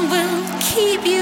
Sing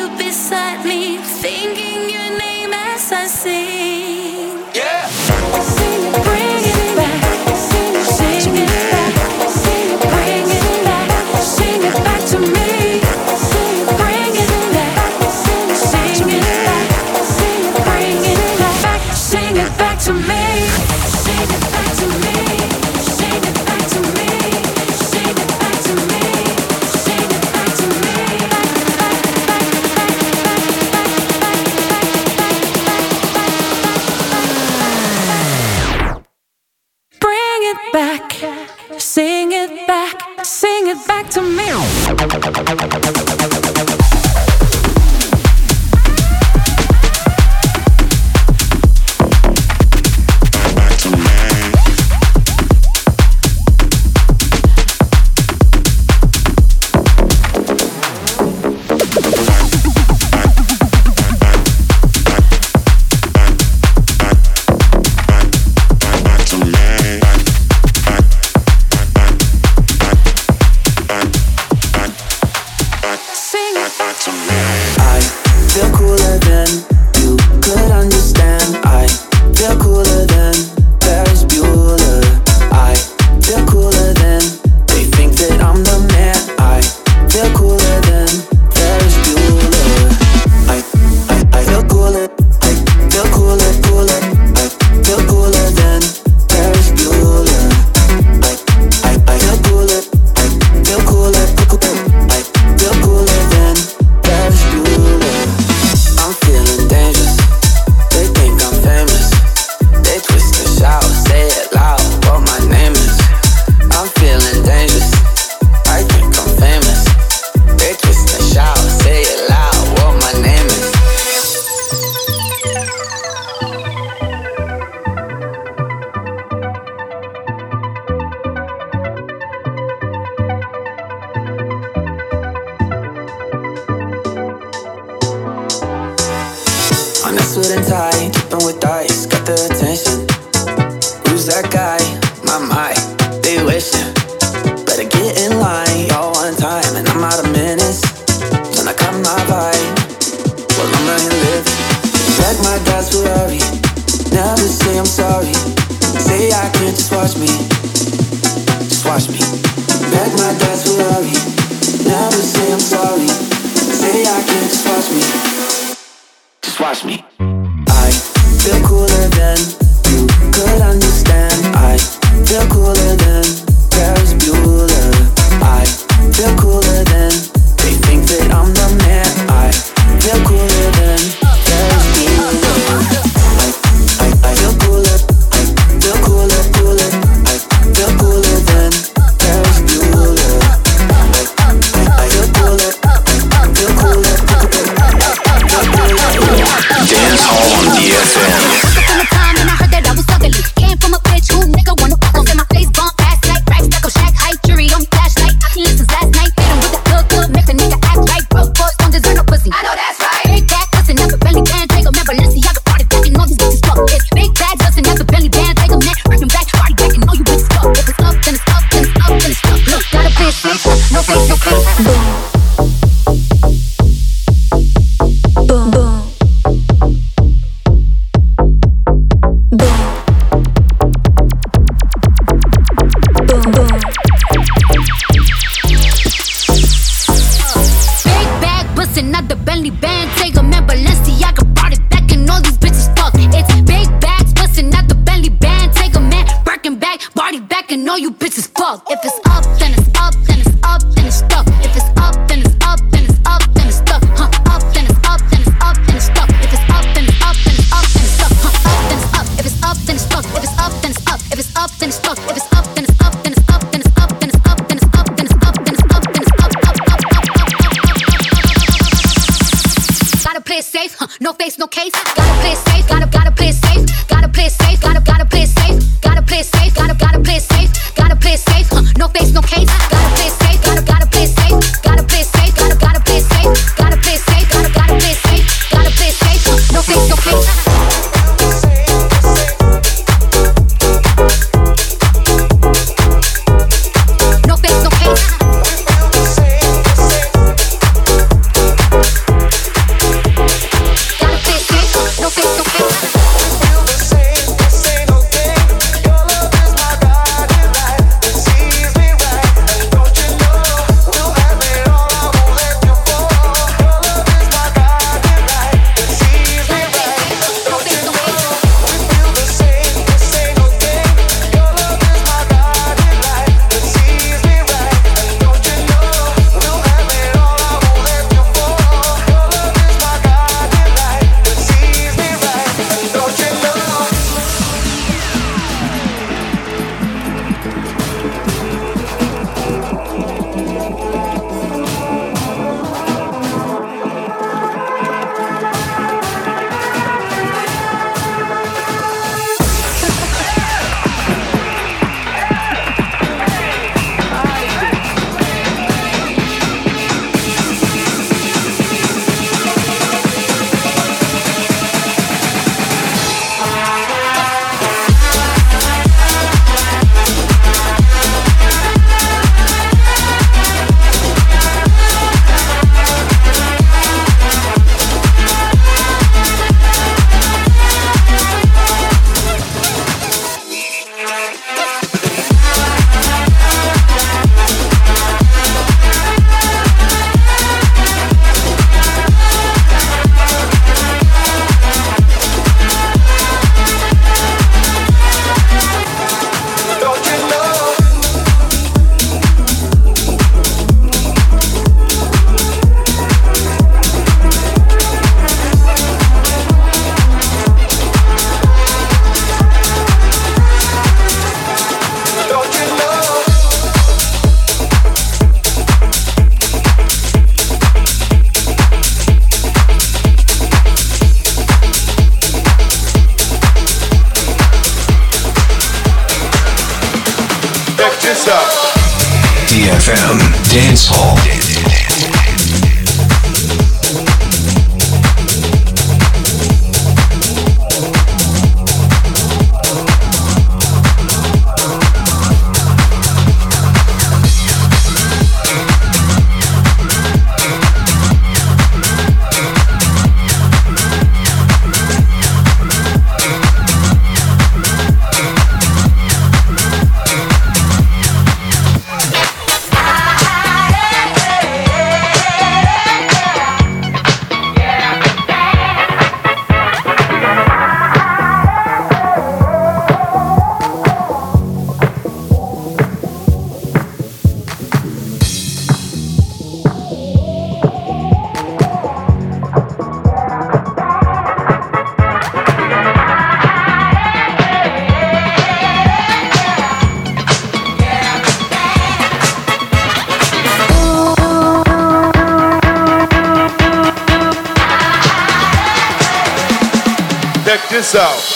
out.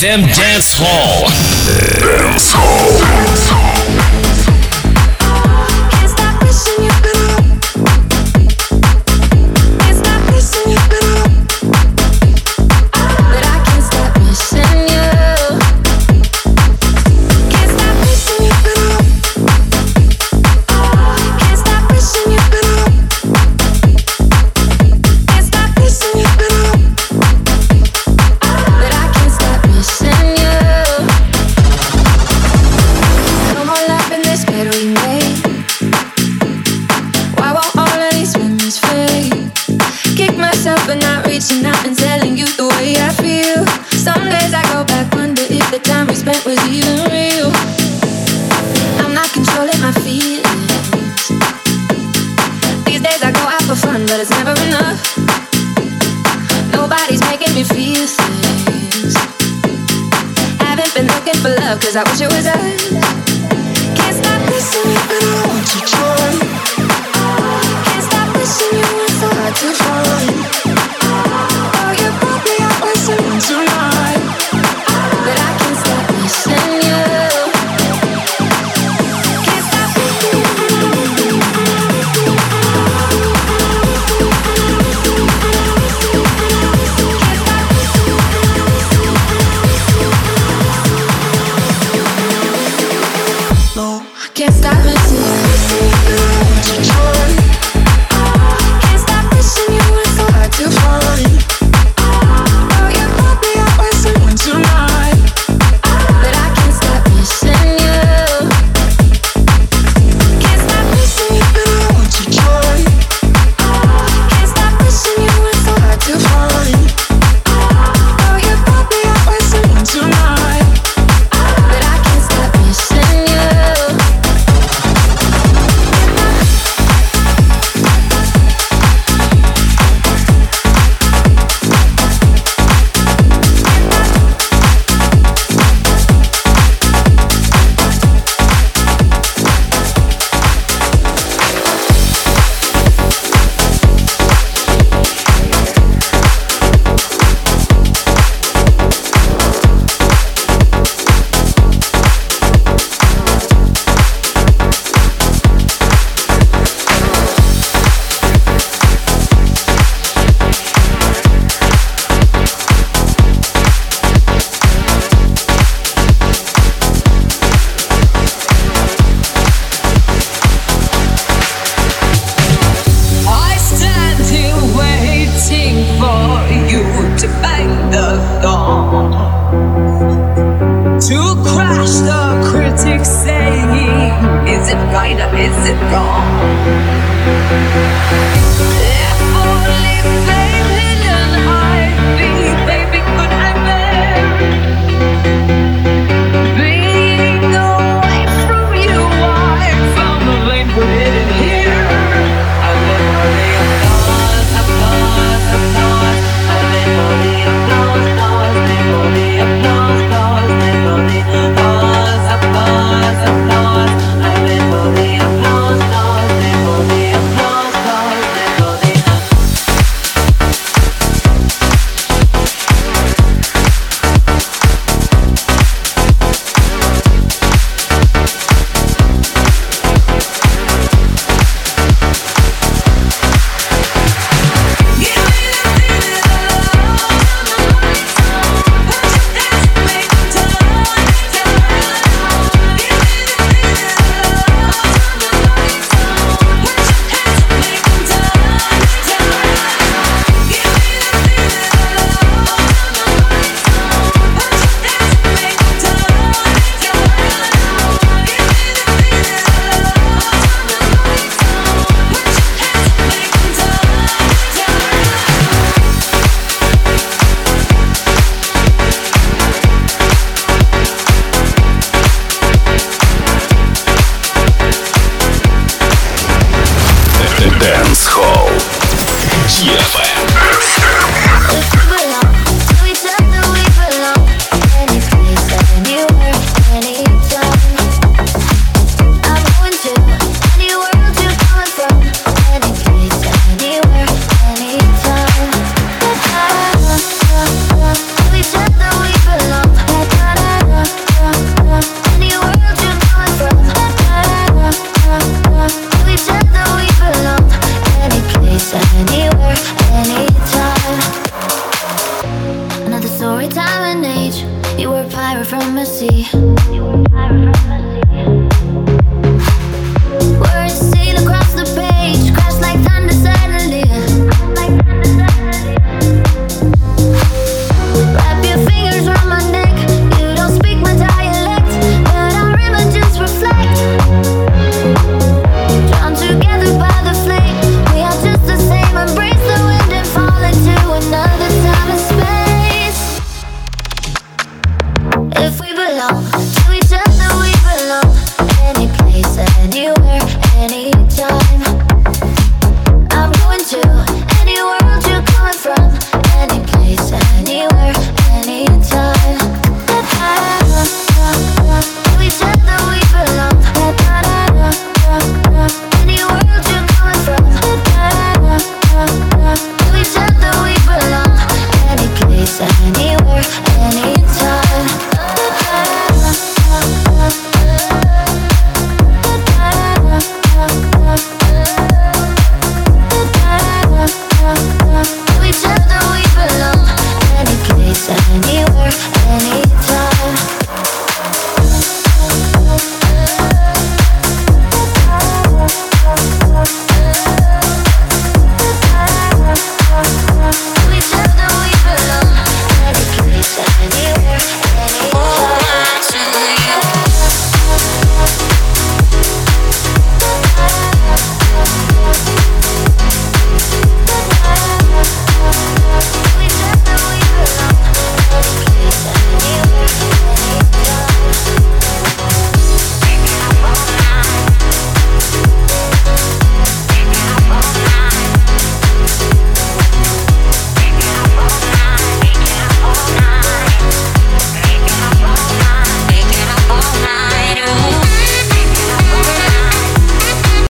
FM Dance Hall. Dance Hall. Cause I wish it was us